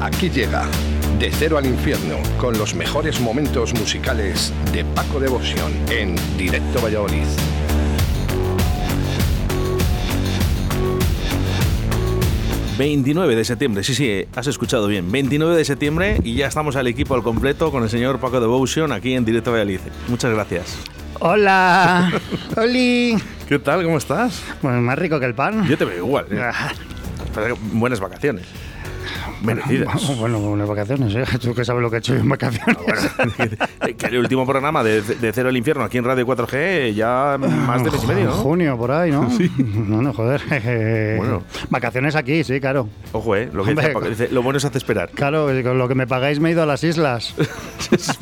Aquí llega De Cero al Infierno con los mejores momentos musicales de Paco Devoción en Directo Valladolid. ...29 de septiembre, sí, sí, has escuchado bien... ...29 de septiembre y ya estamos al equipo al completo... ...con el señor Paco Devotion aquí en Directo Valladolid. Muchas gracias. Hola, Oli. ¿Qué tal? ¿Cómo estás? Bueno, más rico que el pan. Yo te veo igual. ¿eh? Ah, Buenas vacaciones. Merecidas. Bueno, unas vacaciones, ¿eh? Tú que sabes lo que he hecho yo en vacaciones. que el último programa de, de Cero al Infierno aquí en Radio 4G ya más de mes y medio, ¿no? Junio, por ahí, ¿no? Sí. No, no, joder. Bueno. Vacaciones aquí, sí, claro. Ojo, ¿eh? Lo, que Hombre. dice Paco, dice, lo bueno es hace esperar. Claro, con lo que me pagáis me he ido a las islas. Pues,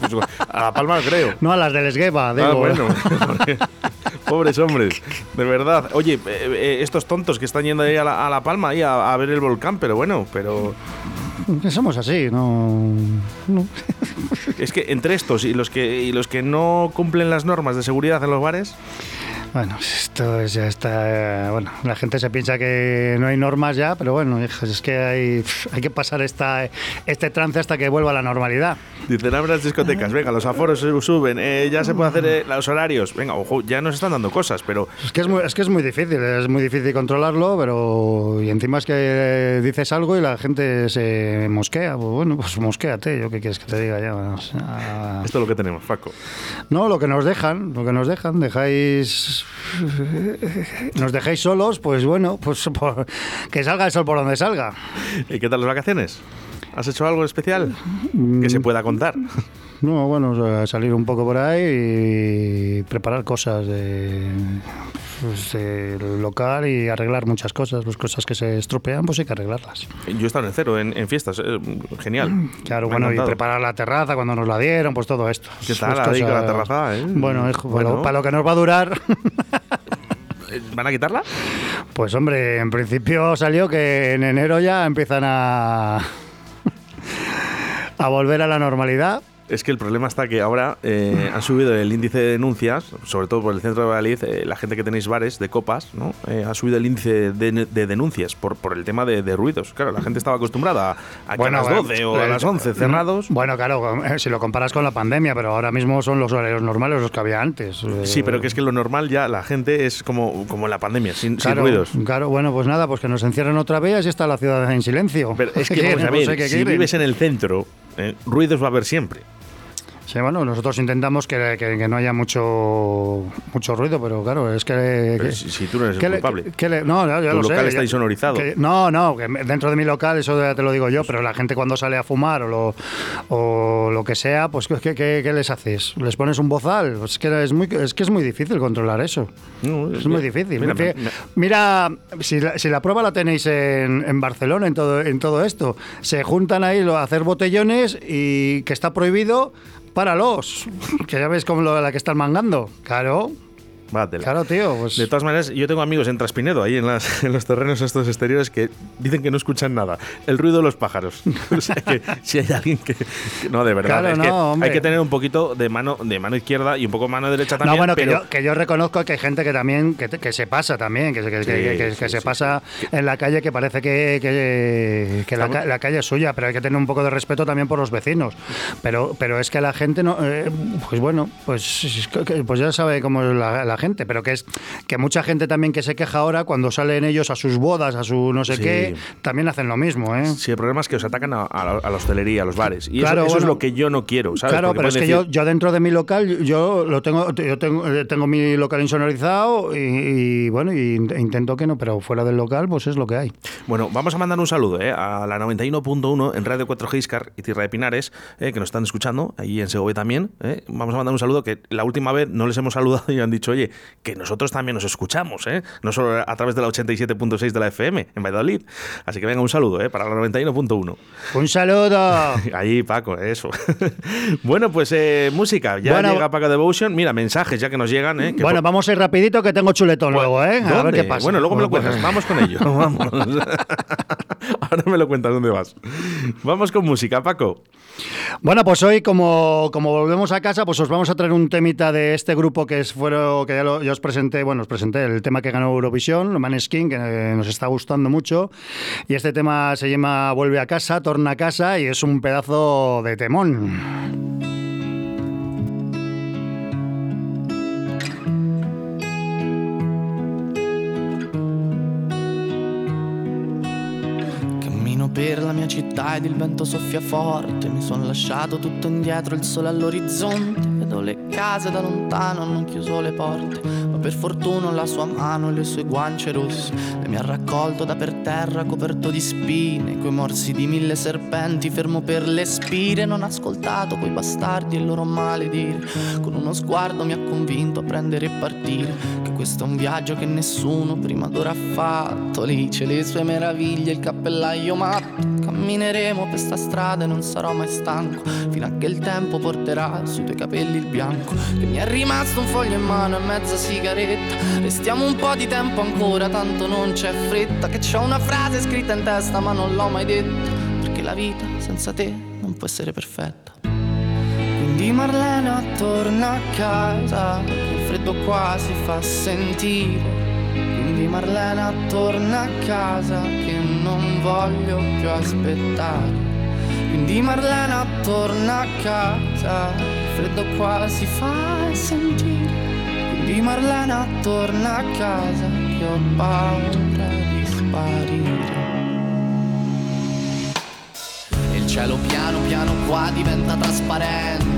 a La Palma creo. No a las del Esgueva, digo. Ah, bueno. Pobres hombres, de verdad. Oye, eh, eh, estos tontos que están yendo ahí a La, a la Palma ahí a, a ver el volcán, pero bueno, pero somos así, no. es que entre estos y los que y los que no cumplen las normas de seguridad en los bares, Bueno, esto es- ya está. Bueno, la gente se piensa que no hay normas ya, pero bueno, es que hay, hay que pasar esta, este trance hasta que vuelva a la normalidad. dicen abre las discotecas, venga, los aforos suben, eh, ya se puede hacer eh, los horarios, venga, ojo, ya nos están dando cosas, pero Es que es, muy, es que es muy difícil, es muy difícil controlarlo, pero. Y encima es que dices algo y la gente se mosquea. Pues bueno, pues mosquéate, yo qué quieres que te diga ya. O sea, esto es lo que tenemos, Paco. no, lo que nos dejan, lo que nos dejan, dejáis. Nos dejáis solos, pues bueno, pues por- que salga el sol por donde salga. ¿Y qué tal las vacaciones? ¿Has hecho algo especial que se pueda contar? No, bueno, o sea, salir un poco por ahí y preparar cosas de, pues, del local y arreglar muchas cosas. Las cosas que se estropean, pues hay que arreglarlas. Yo he estado en cero, en, en fiestas, eh, genial. Claro, Me bueno, y preparar la terraza cuando nos la dieron, pues todo esto. ¿Qué tal Pues ahí con la terraza, eh? Bueno, hijo, para lo- para lo que nos va a durar, ¿Van a quitarla? pues hombre, en principio salió que en enero ya empiezan a, a volver a la normalidad. Es que el problema está que ahora eh, han subido el índice de denuncias, sobre todo por el centro de Valladolid, eh, la gente que tenéis bares de copas, ¿no? Eh, ha subido el índice de, de denuncias por, por el tema de, de ruidos. Claro, la gente estaba acostumbrada a, a que a las 12 o a eh, las 11 cerrados. Bueno, claro, eh, si lo comparas con la pandemia, pero ahora mismo son los horarios normales los que había antes. Eh, Sí, pero que es que lo normal ya la gente es como, como en la pandemia, sin, ruidos. claro, bueno, pues nada, pues que nos encierren otra vez y está la ciudad en silencio. Pero es que, ¿Qué vamos a? No sé si quieren. vives en el centro, eh, ruidos va a haber siempre. Sí, bueno, nosotros intentamos que, que- que no haya mucho mucho ruido, pero claro, es que... Pero que- si, si tú no eres el culpable. le- no, ya, ya Tu lo sé, local está insonorizado. no, no, que dentro de mi local, eso ya te lo digo yo, pero la gente cuando sale a fumar o lo, o lo que sea, pues ¿qué, qué- qué les haces? ¿Les pones un bozal? Pues es, que es, muy, es que es muy difícil controlar eso. No, Es muy difícil. Mira, Mira, me- mira, si, la, si la prueba la tenéis en, en Barcelona, en todo, en todo esto, se juntan ahí a hacer botellones y que está prohibido, páralos. Que ya ves como lo, la que están mangando. Claro, Claro, tío. Pues, De todas maneras, yo tengo amigos en Traspinedo, ahí en, las- en los terrenos estos exteriores, que dicen que no escuchan nada. El ruido de los pájaros. o sea que si hay alguien que. que- no, de verdad. Claro, es que no, hombre. hay que tener un poquito de mano, de mano izquierda y un poco mano derecha también. no, bueno, pero que, yo, que yo reconozco que hay gente que también, que, que se pasa también, que, se- que, Sí, que- que- sí, que se sí, pasa en la calle que parece que, que, que la, la calle es suya, pero hay que tener un poco de respeto también por los vecinos. Pero, pero es que la gente no, eh, pues bueno, pues, es que- pues ya sabe cómo es la, la gente, pero que es que mucha gente también que se queja ahora cuando salen ellos a sus bodas, a su no sé Sí. qué, también hacen lo mismo, ¿eh? Sí, el problema es que os atacan a, a la, a la hostelería, a los bares. Y Claro, eso, eso es lo que yo no quiero, ¿sabes? Claro, Porque pero es que yo, yo dentro de mi local, yo lo tengo, yo tengo, eh, tengo mi local insonorizado y, y, bueno, y in- intento que no, pero fuera del local, pues es lo que hay. Bueno, vamos a mandar un saludo ¿eh? a la 91.1 en Radio 4 Giscar y Tierra de Pinares, eh, que nos están escuchando, ahí en Segovia también. ¿eh? Vamos a mandar un saludo que la última vez no les hemos saludado y han dicho, oye, que nosotros también nos escuchamos, ¿eh? no solo a través de la 87.6 de la FM en Valladolid. Así que venga, un saludo ¿eh? para la 91.1. Un saludo. Ahí, Paco, eso. bueno, pues eh, música, ya Bueno, llega Paco Devotion. Mira, mensajes ya que nos llegan. ¿eh? que bueno, vamos a ir rapidito que tengo chuletón luego, ¿eh? A ver qué pasa. Bueno, luego me lo cuentas. Vamos con ello. Vamos. Ahora me lo cuentas dónde vas. Vamos con música, Paco. Bueno, pues hoy, como, como volvemos a casa, pues os vamos a traer un temita de este grupo que es fueron, que ya, lo, os presenté, bueno, os presenté el tema que ganó Eurovisión, Maneskin, que eh, nos está gustando mucho. Y este tema se llama Vuelve a casa, torna a casa, y es un pedazo de temón. Per la mia città ed il vento soffia forte. Mi sono lasciato tutto indietro, il sole all'orizzonte. Vedo le case da lontano, hanno chiuso le porte. Ma per fortuna la sua mano e le sue guance rosse. E mi ha raccolto da per terra, coperto di spine. Coi morsi di mille serpenti, fermo per le spire. Non ho ascoltato quei bastardi e il loro maledire. Con uno sguardo mi ha convinto a prendere e partire. Che questo è un viaggio che nessuno prima d'ora ha fatto. Lì c'è le sue meraviglie, il cappellaio matto Cammineremo per sta strada e non sarò mai stanco Fino a che il tempo porterà sui tuoi capelli il bianco Che mi è rimasto un foglio in mano e mezza sigaretta. Restiamo un po' di tempo ancora, tanto non c'è fretta Che c'ho una frase scritta in testa ma non l'ho mai detta Perché la vita senza te non può essere perfetta. Quindi Marlena torna a casa Il freddo qua si fa sentire. Quindi Marlena torna a casa non voglio più aspettare. Quindi Marlena torna a casa, il freddo qua si fa sentire. Quindi Marlena torna a casa che ho paura di sparire cielo piano piano qua diventa trasparente, il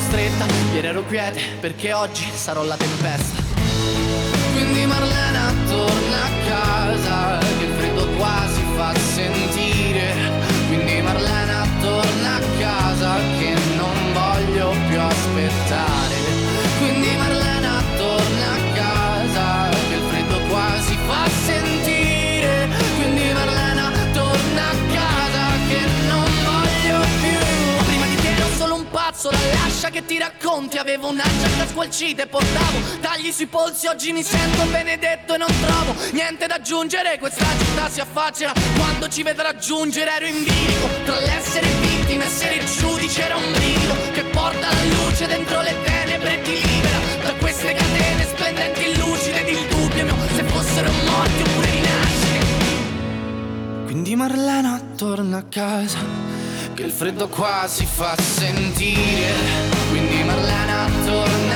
stretta. Ieri ero quiete perché oggi sarò la tempesta. Quindi Marlena torna a casa, che il freddo qua si fa sentire. Quindi Marlena torna a casa che non voglio più aspettare. Che ti racconti Avevo una giacca squalcita e portavo tagli sui polsi Oggi mi sento benedetto e non trovo niente da aggiungere Questa città si affaccia quando ci vedrà giungere Ero in bilico tra l'essere vittima e essere giudice Era un brivido che porta la luce dentro le tenebre e ti libera Da queste catene splendenti e lucide ed il dubbio mio Se fossero morti oppure rinascere Quindi Marlena torna a casa che il freddo qua si fa sentire. Marlena Turner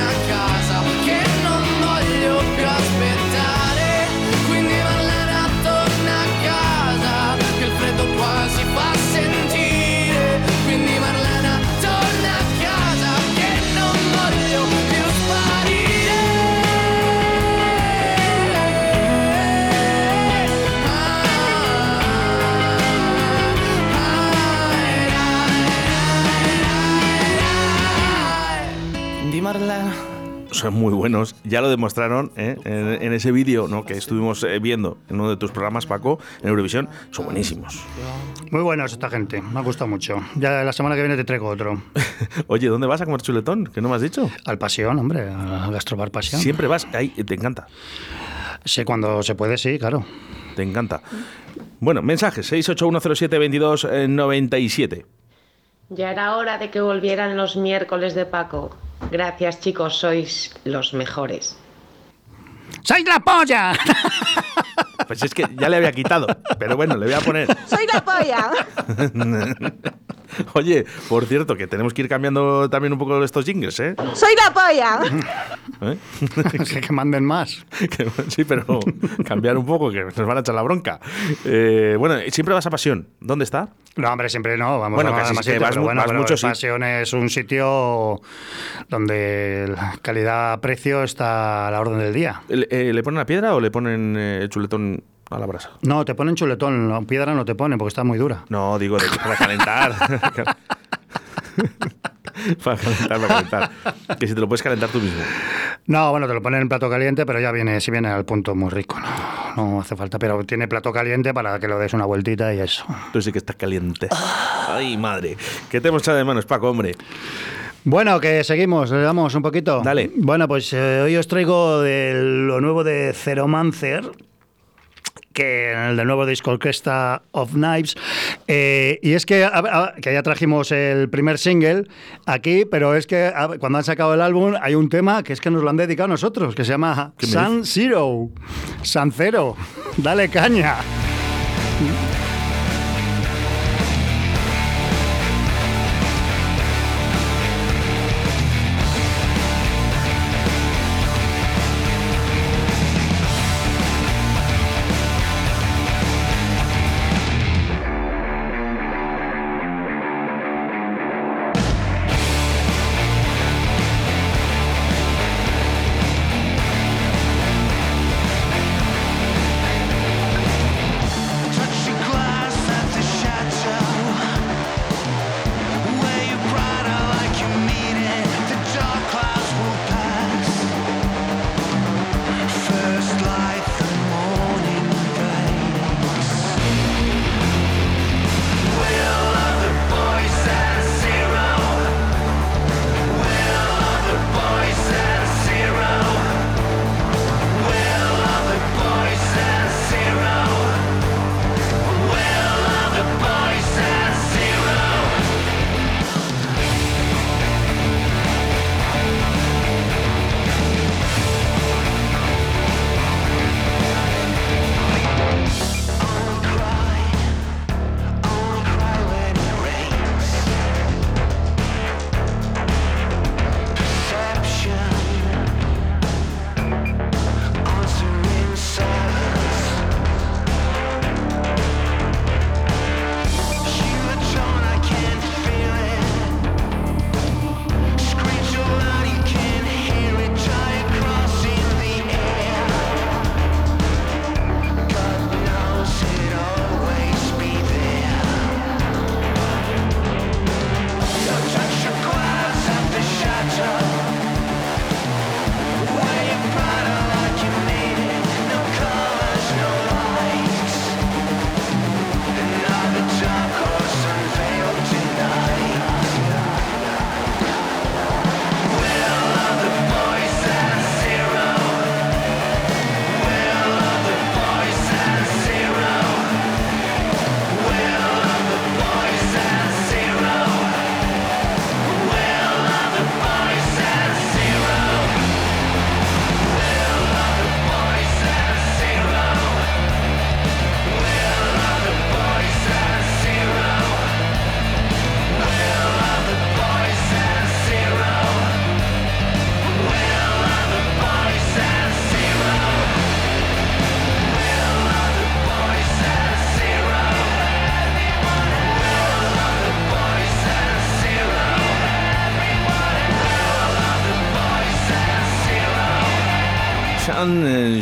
buenos, ya lo demostraron ¿eh? en, en, ese vídeo ¿no? que estuvimos eh, viendo en uno de tus programas, Paco, en Eurovisión. Son buenísimos. Muy buenos esta gente, me ha gustado mucho. Ya la semana que viene te traigo otro. Oye, ¿dónde vas a comer chuletón? ¿Qué no me has dicho? Al Pasión, hombre, al Gastrobar Pasión. Siempre vas, ahí te encanta. Sí, cuando se puede, sí, claro. Te encanta. Bueno, mensajes 681072297. Ya era hora de que volvieran los miércoles de Paco. Gracias chicos, sois los mejores. ¡Soy la polla! Pues es que ya le había quitado, pero bueno, le voy a poner. ¡Soy la polla! Oye, por cierto, que tenemos que ir cambiando también un poco estos jingles, ¿eh? ¡Soy la polla! ¿Eh? que, que manden más. sí, pero cambiar un poco, que nos van a echar la bronca. Eh, bueno, siempre vas a Pasión. ¿Dónde está? No, hombre, siempre no. Vamos bueno, a casi más vas, pero bueno, vas pero mucho, sí. Pasión es un sitio donde la calidad-precio está a la orden del día. ¿Le, eh, ¿le ponen la piedra o le ponen eh, chuletón a la brasa. No, te ponen chuletón, no, piedra no te ponen porque está muy dura. No, digo de, para calentar. para calentar, para calentar. Que si te lo puedes calentar tú mismo. No, bueno, te lo ponen en plato caliente, pero ya viene, si viene al punto muy rico, no, no hace falta. Pero tiene plato caliente para que lo des una vueltita y eso. Tú sí que estás caliente. Ay, madre. ¿Qué te hemos echado de manos, Paco, hombre? Bueno, que seguimos, le damos un poquito. Dale. Bueno, pues eh, hoy os traigo de lo nuevo de Ceromancer, que en el del nuevo disco Orquesta of Knives. Eh, y es que, a- a- que ya trajimos el primer single aquí, pero es que a- cuando han sacado el álbum hay un tema que es que nos lo han dedicado a nosotros, que se llama ¿Qué me San Zero. San Cero. Dale caña.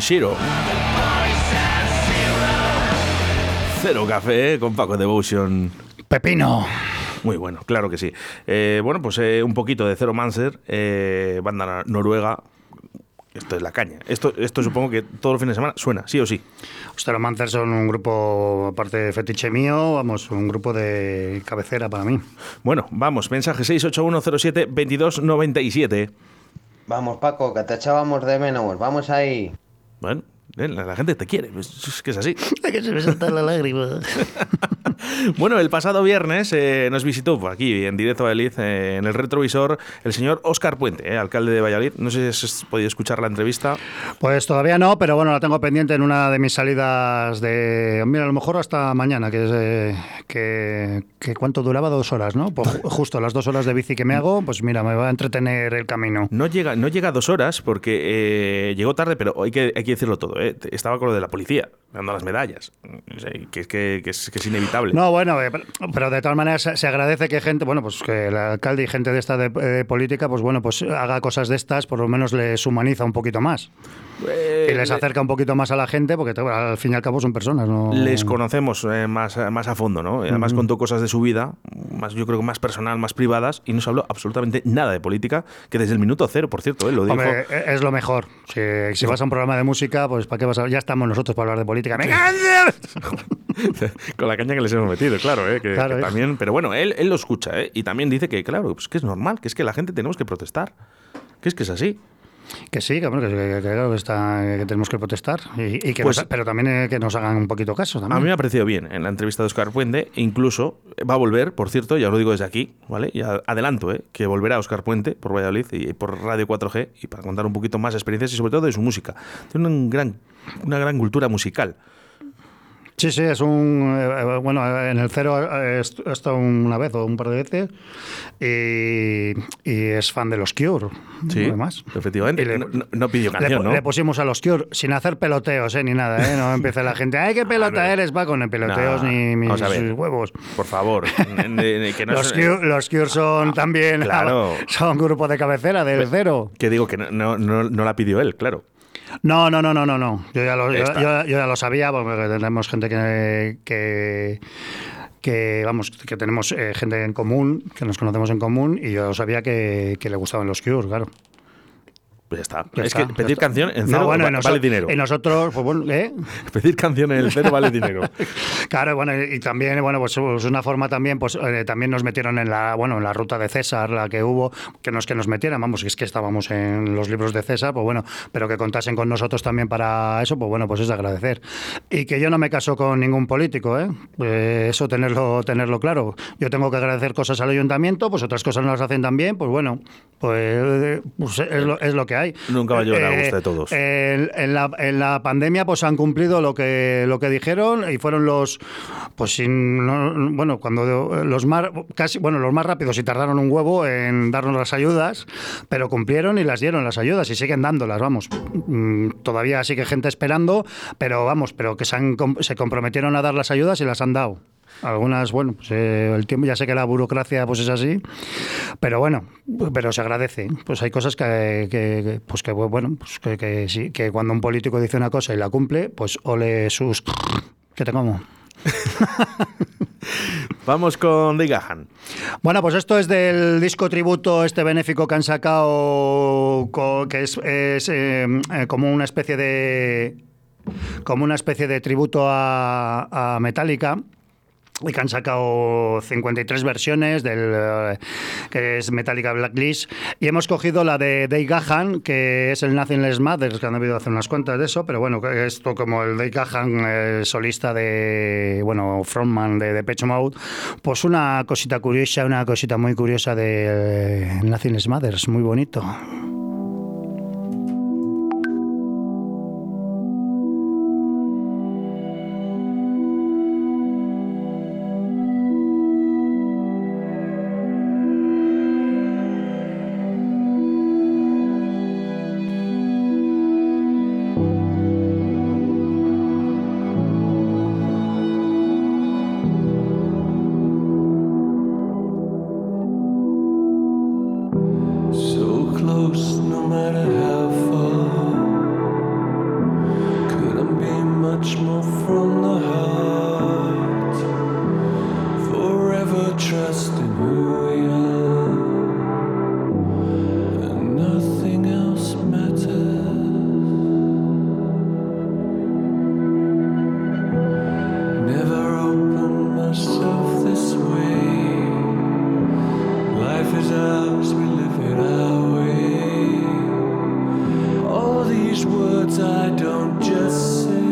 Shiro. Cero café con Paco Devotion. Pepino. Muy bueno, claro que sí. Eh, bueno, pues eh, un poquito de Zero Mancer, eh, banda noruega. Esto es la caña. Esto, esto supongo que todos los fines de semana suena, sí o sí. Stereomancer son un grupo, aparte de fetiche mío, vamos, un grupo de cabecera para mí. Bueno, vamos, mensaje 681072297. Vamos, Paco, que te echábamos de menos. Vamos ahí. But eh, la, gente te quiere, es, es que es así. que se me salta la lágrima. Bueno, el pasado viernes eh, nos visitó por aquí, en directo a Valladolid, eh, en el retrovisor, el señor Óscar Puente, eh, alcalde de Valladolid. No sé si has podido escuchar la entrevista. Pues todavía no, pero bueno, la tengo pendiente en una de mis salidas de. Mira, a lo mejor hasta mañana, que es. eh, que, que ¿Cuánto duraba? Dos horas, ¿no? Pues ju- justo las dos horas de bici que me hago, pues mira, me va a entretener el camino. No llega, no llega a dos horas porque eh, llegó tarde, pero hay que, hay que decirlo todo. Eh. Estaba con lo de la policía, dando las medallas. Que, es que, es, que es inevitable. No, bueno, eh, pero- de todas maneras se agradece que gente, bueno, pues que el alcalde y gente de esta de, de política, pues bueno, pues haga cosas de estas, por lo menos les humaniza un poquito más. Eh, y les acerca un poquito más a la gente, porque al fin y al cabo son personas, ¿no? Les conocemos eh, más, más a fondo, ¿no? Y Además contó cosas de su vida, más yo creo que más personal, más privadas, y no se habló absolutamente nada de política, que desde el minuto cero, por cierto, él lo dijo. Hombre, e- es lo mejor. Si, si vas a un programa de música, pues ¿para qué vas a...? Ya estamos nosotros para hablar de política. ¡Me! Con la caña que les hemos metido, claro, ¿eh? que, Claro, que hijo. también. Pero bueno, él, él lo escucha, ¿eh? Y también dice que, claro, pues que es normal, que es que la gente tenemos que protestar. Que es que es así. Que sí, que, bueno, que, que- que está, que tenemos que protestar. Y, y que Pues- nos- pero también eh, que nos hagan un poquito caso. A También. mí me ha parecido bien en la entrevista de Oscar Puente, incluso va a volver, por cierto, ya os lo digo desde aquí, ¿vale? Ya adelanto, ¿eh? que volverá Oscar Puente por Valladolid y por Radio 4G y para contar un poquito más experiencias y sobre todo de su música. Tiene un gran, una gran cultura musical. Sí, sí, es un. eh, bueno, en el cero eh, he estado una vez o un par de veces y, y es fan de los Cure. Sí, además. efectivamente. Le- no, pidió canción, ¿no? le pusimos a los Cure sin hacer peloteos, eh, ni nada, ¿eh? No empieza la gente, ¡ay, qué pelota eres! Va con el peloteos Nah, ni mis huevos. Por favor. que no los, Cure, los Cure son también. Claro. Son grupo de cabecera del cero. Que digo que no, no, no- no la pidió él, claro. No, no, no, no, no, no. Yo ya lo, yo, yo- yo ya lo sabía, porque tenemos gente que, que, que, vamos, que tenemos eh, gente en común, que nos conocemos en común, y yo sabía que, que le gustaban los Cure, claro. Pues ya está. Ya es está, que pedir canción en No, cero bueno, va- noso- vale dinero. Y nosotros, pues bueno, ¿eh? Pedir canción en el cero vale dinero. Claro, bueno, y también, bueno, pues es una forma también, pues eh, también nos metieron en la, bueno, en la ruta de César, la que hubo, que no es que nos metieran, vamos, es que estábamos en los libros de César, pues bueno, pero que contasen con nosotros también para eso, pues bueno, pues es de agradecer. Y que yo no me caso con ningún político, ¿eh? Eh, eso tenerlo, tenerlo claro. Yo tengo que agradecer cosas al ayuntamiento, pues otras cosas no las hacen tan bien, pues bueno, pues, eh, pues es, lo, es lo que hay. Nunca va a llevar a Eh, gusto de todos. en, en la, en la pandemia pues han cumplido lo que lo que dijeron y fueron los pues sin no- bueno cuando los más casi bueno los más rápidos y tardaron un huevo en darnos las ayudas pero cumplieron y las dieron las ayudas y siguen dándolas vamos. Mm, todavía sigue gente esperando pero vamos pero que se han se comprometieron a dar las ayudas y las han dado algunas, bueno, pues, eh, el tiempo, ya sé que la burocracia pues es así, pero bueno, pero se agradece. Pues hay cosas que, pues que bueno, pues que, que sí, que cuando un político dice una cosa y la cumple, pues ole sus que te como. Vamos con Dave Gahan. Bueno, pues esto es del disco tributo este benéfico que han sacado, que es, es, eh, eh, como una especie de como una especie de tributo a, a Metallica. Y que han sacado 53 versiones del eh, que es Metallica Blacklist y hemos cogido la de Dave Gahan que es el Nothingless Mothers que han debido hacer unas cuantas de eso pero bueno esto como el Dave Gahan eh, solista de bueno frontman de Depeche Mode pues una cosita curiosa una cosita muy curiosa de eh, Nothingless Mothers muy bonito words I don't just say,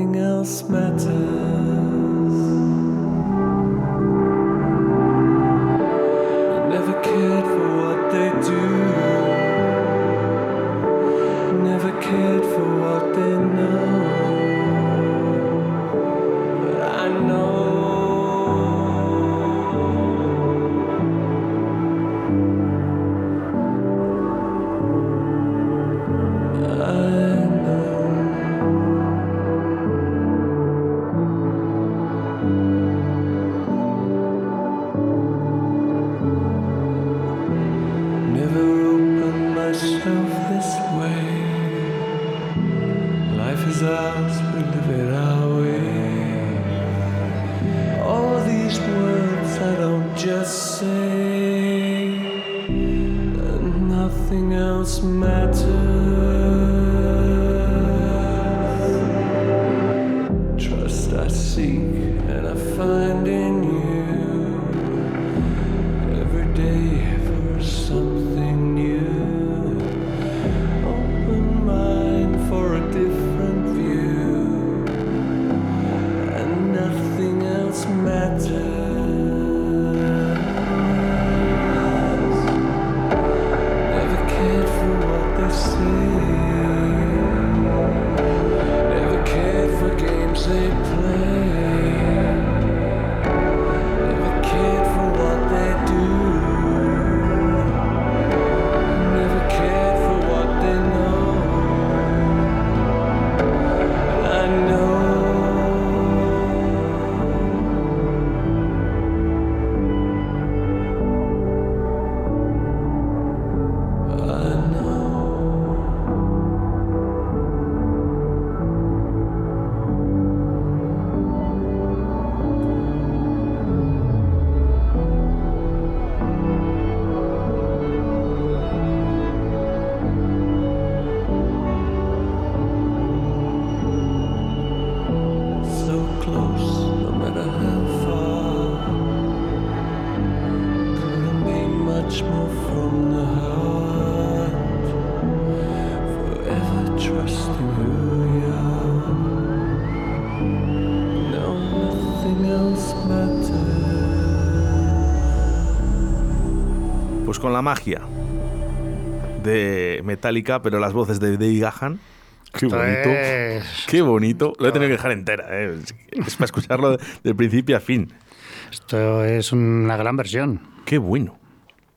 nothing else matters. Pues con la magia de Metallica, pero las voces de Dave Gahan. Qué bonito. es- Qué bonito. Lo he tenido que dejar entera. ¿eh? Es, es para escucharlo de principio a fin. Esto es una gran versión. Qué bueno.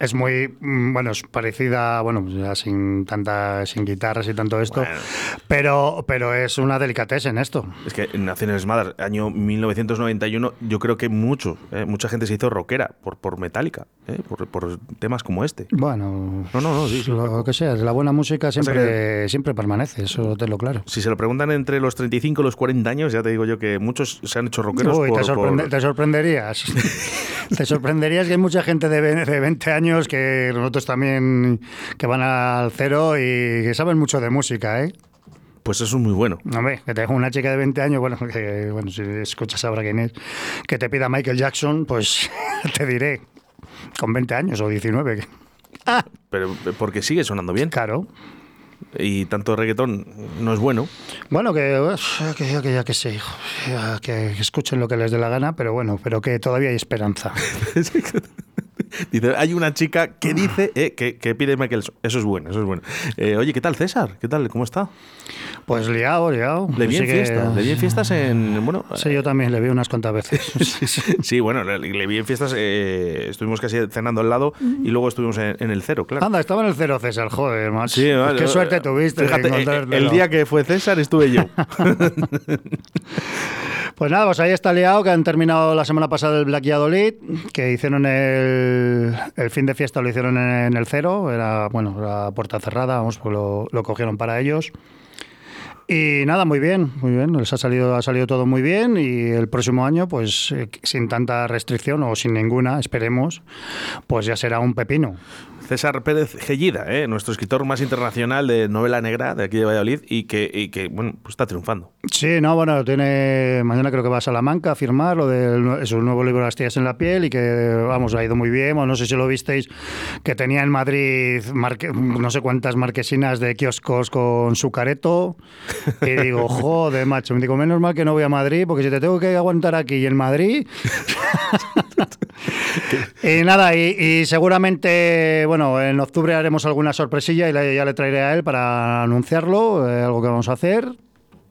Es muy, mm, bueno, es parecida, bueno, ya sin tanta, sin guitarras y tanto esto, Bueno. pero, pero es una delicatez en esto. Es que en Naciones Mother, año 1991, yo creo que mucho, eh, mucha gente se hizo rockera por, por Metallica, eh, por, por temas como este. Bueno, No, no, no, sí, sí. lo que sea, la buena música siempre, siempre permanece, eso te lo claro. Si se lo preguntan entre los 35 y los 40 años, ya te digo yo que muchos se han hecho rockeros Uy, por, te, sorprende- por- te sorprenderías. te sorprenderías que hay mucha gente de 20 años que nosotros también que van al cero y que saben mucho de música, ¿eh? Pues eso es muy bueno. Hombre, que te dejo una chica de 20 años, bueno, que, bueno, si escuchas ahora quién es, que te pida Michael Jackson, pues te diré, con 20 años o 19. que- Pero porque sigue sonando bien. Claro. Y tanto reggaetón no es bueno. Bueno, que, que, que ya que sé, que escuchen lo que les dé la gana, pero bueno, pero que todavía hay esperanza. Dice, hay una chica que dice eh, que, que pide Michael. Eso es bueno, eso es bueno. Eh, oye, ¿qué tal César? ¿Qué tal? ¿Cómo está? Pues liado, liado. Le vi en que- fiestas. Le vi en fiestas en. Bueno. Sí, yo también le vi unas cuantas veces. Sí, bueno, le, le vi en fiestas. eh, estuvimos casi cenando al lado y luego estuvimos en, en el cero, claro. Anda, estaba en el cero César, joder, macho. Sí, Pues vale, qué suerte tuviste. Fíjate, el día que fue César estuve yo. Pues nada, pues ahí está liado, que han terminado la semana pasada el Black Valladolid, que hicieron el, fin de fiesta, lo hicieron en, en el cero, era, bueno, la puerta cerrada, vamos, pues lo, lo cogieron para ellos. Y nada, muy bien, muy bien. Les ha salido, ha salido todo muy bien y el próximo año, pues eh, sin tanta restricción o sin ninguna, esperemos, pues ya será un pepino. César Pérez Gellida, ¿eh? nuestro escritor más internacional de novela negra de aquí de Valladolid y que, y que bueno, pues está triunfando. Sí, no, bueno, tiene mañana creo que va a Salamanca a firmar lo de su nuevo libro Las tías en la piel y que, vamos, ha ido muy bien. Bueno, no sé si lo visteis, que tenía en Madrid marque- no sé cuántas marquesinas de kioscos con su careto. Y digo, joder, macho, me digo, menos mal que no voy a Madrid, porque si te tengo que aguantar aquí y en Madrid... Y nada, y, y seguramente, bueno, en octubre haremos alguna sorpresilla y le- ya le traeré a él para anunciarlo, eh, algo que vamos a hacer.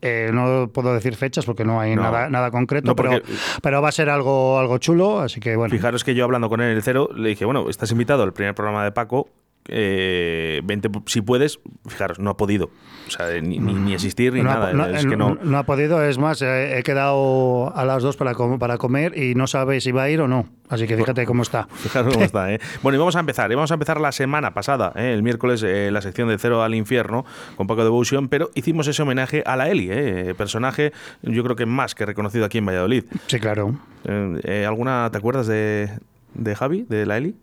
Eh, no puedo decir fechas porque no hay No. nada, nada concreto, No, pero, pero va a ser algo, algo chulo, así que bueno. Fijaros que yo hablando con él en el cero, le dije, bueno, estás invitado al primer programa de Paco, eh, vente si puedes. Fijaros, no ha podido. O sea, ni, ni, ni existir ni no, nada. ha, no- es que no. no ha podido, es más, eh, he quedado a las dos para, com- para comer y no sabe si va a ir o no. Así que fíjate cómo está. Fijaros cómo está, ¿eh? Bueno, y vamos a empezar. Y vamos a empezar la semana pasada, ¿eh? el miércoles, eh, la sección de Cero al Infierno con Paco Devotion, pero hicimos ese homenaje a la Eli, ¿eh? personaje, yo creo que más que reconocido aquí en Valladolid. Sí, claro. Eh, eh, ¿Alguna, te acuerdas de, de Javi, de la Eli?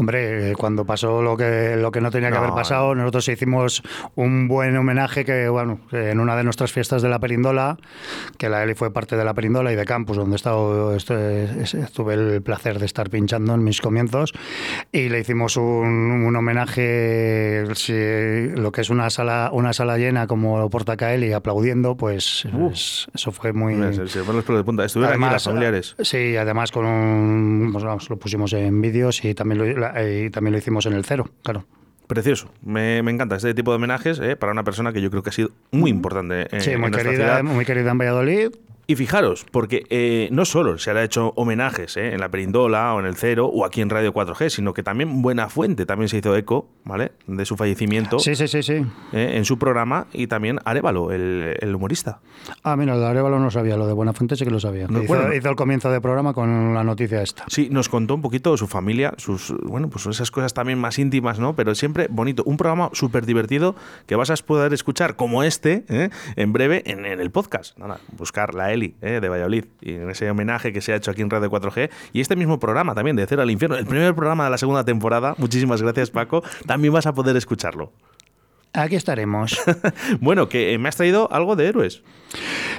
Hombre, eh, cuando pasó lo que, lo que no tenía que No, haber pasado, nosotros hicimos un buen homenaje que, bueno, en una de nuestras fiestas de la Perindola, que la Eli fue parte de la Perindola y de Campus, donde he estado, tuve el placer de estar pinchando en mis comienzos, y le hicimos un, un homenaje, si lo que es una sala, una sala llena como Porta Eli aplaudiendo, pues es- eso fue muy... Se, se los pelos de punta. Estuvieron aquí las familiares. Sí, además con un, pues vamos, lo pusimos en vídeos y también lo, la- y también lo hicimos en el cero, claro. Precioso. Me, me encanta este tipo de homenajes ¿eh? para una persona que yo creo que ha sido muy importante eh, Sí, en muy nuestra querida, muy querida en Valladolid. Y fijaros, porque eh, no solo se le ha hecho homenajes ¿eh? en la Perindola o en el Cero o aquí en Radio 4G, sino que también Buena Fuente también se hizo eco, ¿vale? De su fallecimiento Sí, sí, sí, sí. ¿eh? en su programa y también Arevalo, el, el humorista. Ah, mira, lo de Arevalo no sabía, lo de Buenafuente sí que lo sabía. No, hizo, bueno. hizo el comienzo del programa con la noticia esta. Sí, nos contó un poquito su familia, sus, bueno, pues esas cosas también más íntimas, ¿no? Pero siempre bonito. Un programa súper divertido que vas a poder escuchar como este, en breve, en, en el podcast. Nada, buscar la Eli ¿eh? de Valladolid y en ese homenaje que se ha hecho aquí en Radio 4G. Y este mismo programa también, de Cero al Infierno, el primer programa de la segunda temporada. Muchísimas gracias, Paco. También vas a poder escucharlo. Aquí estaremos. bueno, que eh, me has traído algo de héroes.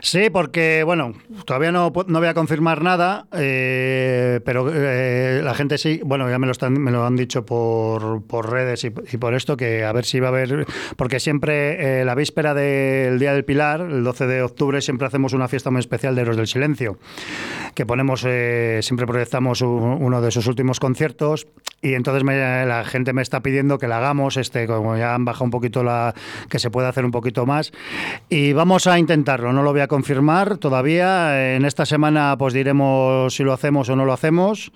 Sí, porque, bueno, todavía no, no voy a confirmar nada, eh, pero eh, la gente sí, bueno, ya me lo, están, me lo han dicho por, por redes y, y por esto, que a ver si va a haber, porque siempre eh, la víspera del Día del Pilar, el 12 de octubre, siempre hacemos una fiesta muy especial de Héroes del Silencio, que ponemos, eh, siempre proyectamos un- uno de sus últimos conciertos y entonces me- la gente me está pidiendo que la hagamos, este, como ya han bajado un poquito la, que se pueda hacer un poquito más y vamos a intentarlo, no lo voy a confirmar todavía. En esta semana pues diremos si lo hacemos o no lo hacemos.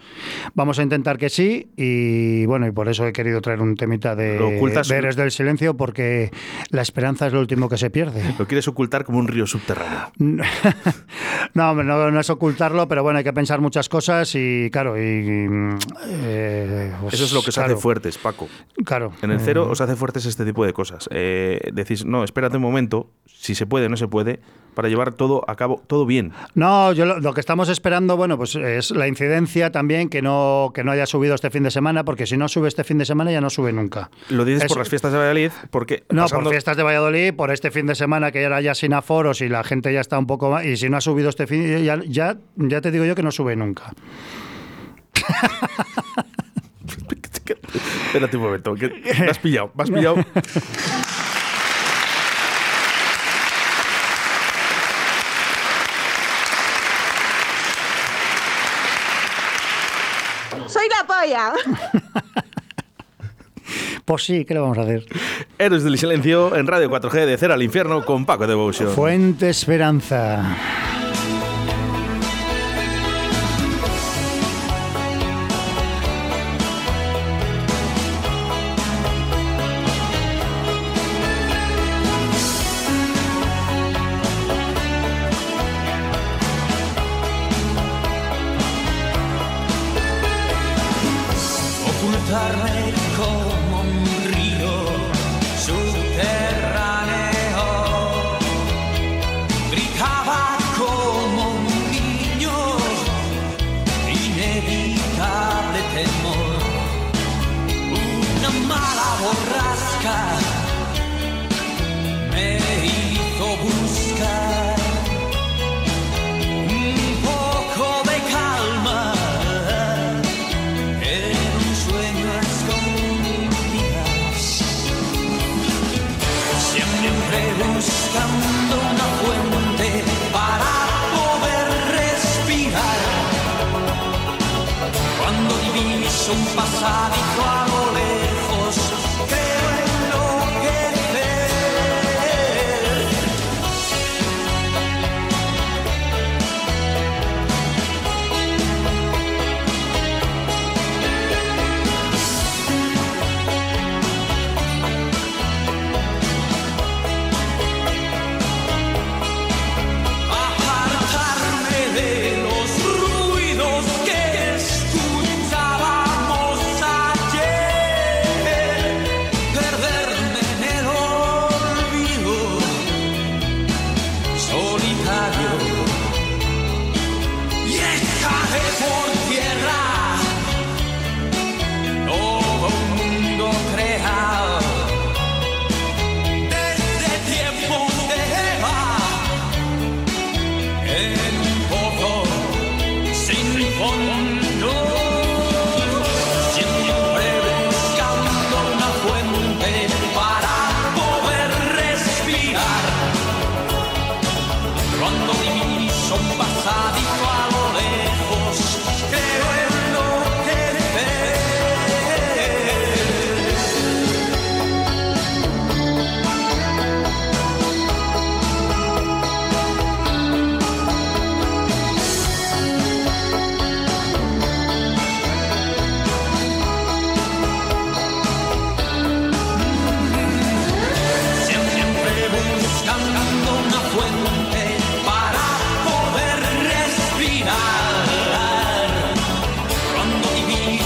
Vamos a intentar que sí y bueno, y por eso he querido traer un temita de, Héroes del Silencio porque la esperanza es lo último que se pierde. Lo quieres ocultar como un río subterráneo. No, no, no es ocultarlo, pero bueno, hay que pensar muchas cosas y claro, y... mm, eh, pues, Eso es lo que os claro, hace fuertes, Paco. Claro. En el cero os hace fuertes este tipo de cosas. Eh, decís, no, espérate un momento, si se puede, no se puede, para llevar todo a cabo, todo bien. No, yo lo, lo que estamos esperando, bueno, pues es la incidencia también que no, que no haya subido este fin de semana, porque si no sube este fin de semana ya no sube nunca. Lo dices por las fiestas de Valladolid, porque No, pasando- por fiestas de Valladolid, por este fin de semana que era ya sin aforos y la gente ya está un poco más. Y si no ha subido este fin, ya, ya, ya te digo yo que no sube nunca. Espérate un momento, que me has pillado, me has pillado. Polla. Pues sí, ¿qué le vamos a hacer? Héroes del Silencio en Radio 4G de Cero al Infierno con Paco Devotion. Fuente Esperanza.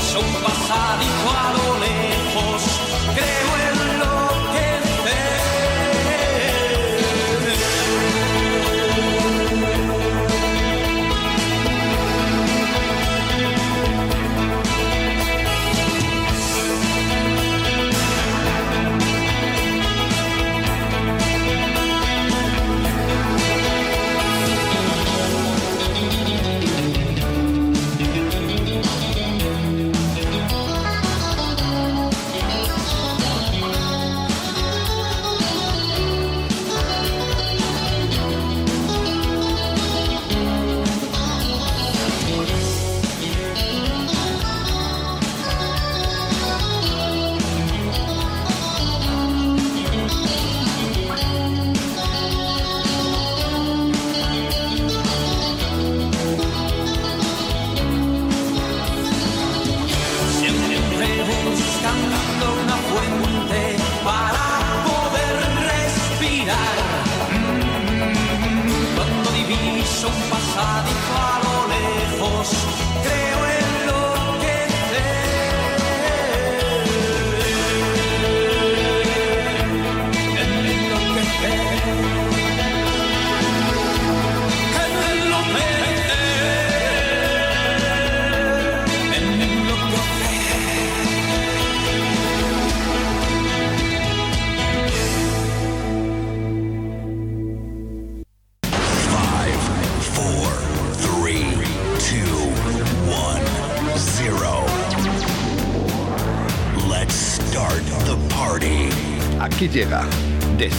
Diviso un pasadito a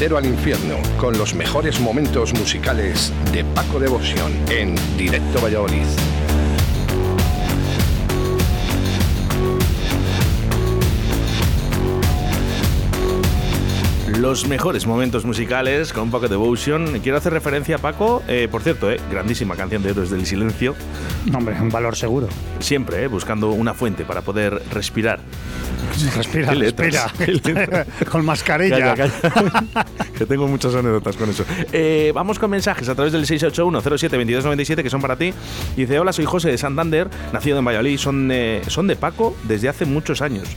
Cero al Infierno con los mejores momentos musicales de Paco Devoción en Directo Valladolid. Los mejores momentos musicales con Paco Devotion. Quiero hacer referencia a Paco, eh, por cierto, eh, grandísima canción de Héroes del Silencio. Hombre, un valor seguro. Siempre eh, buscando una fuente para poder respirar. Respira, Qué letras, respira. qué letras. Con mascarilla. Calla, calla. que tengo muchas anécdotas con eso. Eh, vamos con mensajes a través del 681-07-2297 que son para ti. Dice, hola, soy José de Santander, nacido en Valladolid. Son, eh, son de Paco desde hace muchos años.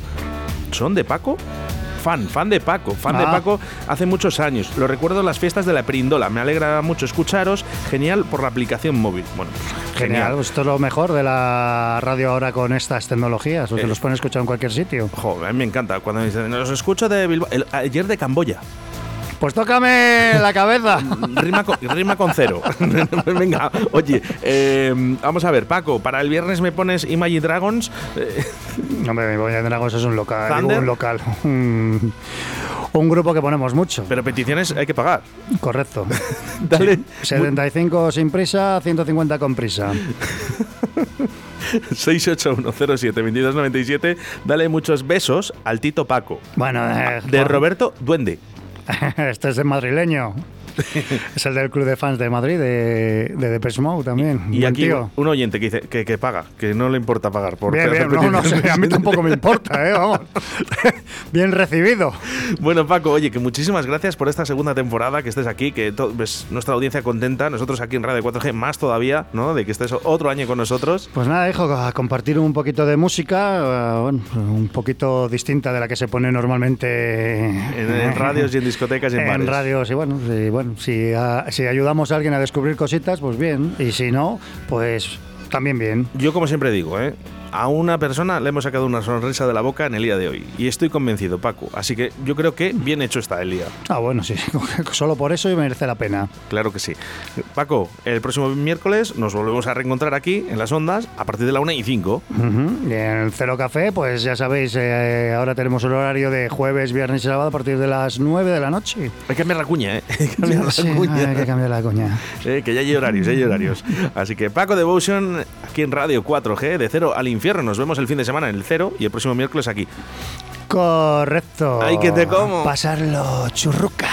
¿Son de Paco? Fan, fan de Paco, fan de Ah. Paco hace muchos años. Lo recuerdo en las fiestas de la Perindola. Me alegra mucho escucharos. Genial por la aplicación móvil. Bueno, pues, Genial, esto es lo mejor de la radio ahora con estas tecnologías, porque Eh. los pueden escuchar en cualquier sitio. A mí me encanta cuando me dicen, los escucho de Bilbao. El- ayer de Camboya. Pues tócame la cabeza. Rima con, rima con cero. Venga, oye, eh, vamos a ver, Paco, para el viernes me pones Imagine Dragons. eh, Hombre, de Dragos es un local. digo, un local. Un, un grupo que ponemos mucho. pero peticiones hay que pagar. Correcto. Dale. 75 sin prisa, 150 con prisa. 681072297. Dale muchos besos al Tito Paco. Bueno, eh, De Roberto Duende. este es el madrileño. es el del club de fans de Madrid, de, de Depeche Mode también. Y aquí tío. un oyente que dice que, que paga, que no le importa pagar por Bien, bien, no, no a mí tampoco me importa, ¿eh? Vamos. bien recibido. Bueno, Paco, oye, que muchísimas gracias por esta segunda temporada, que estés aquí, que ves nuestra audiencia contenta, nosotros aquí en Radio 4G más todavía, ¿no? De que estés otro año con nosotros. Pues nada, hijo, a compartir un poquito de música, eh, bueno, un poquito distinta de la que se pone normalmente En, en radios y en discotecas y en, en bares. radios y bueno si, si ayudamos a alguien a descubrir cositas, pues bien, y si no, pues también bien. Yo, como siempre digo, ¿eh? A una persona le hemos sacado una sonrisa de la boca en el día de hoy. Y estoy convencido, Paco. Así que yo creo que bien hecho está el día. Ah, bueno, sí, solo por eso merece la pena. Claro que sí. Paco, el próximo miércoles nos volvemos a reencontrar aquí en las ondas a partir de la 1 y 5. Ujú. Y en el Cero Café, pues ya sabéis, eh, ahora tenemos el horario de jueves, viernes y sábado a partir de las 9 de la noche. Hay que cambiar la cuña, ¿eh? Hay que cambiar la Sí, cuña. hay que cambiar la coña. Eh, que ya hay horarios, ya hay horarios. Así que Paco Devotion aquí en Radio 4G, de cero al infierno. Nos vemos el fin de semana en el cero y el próximo miércoles aquí. Correcto. Ay, que te como. Pasarlo churruca.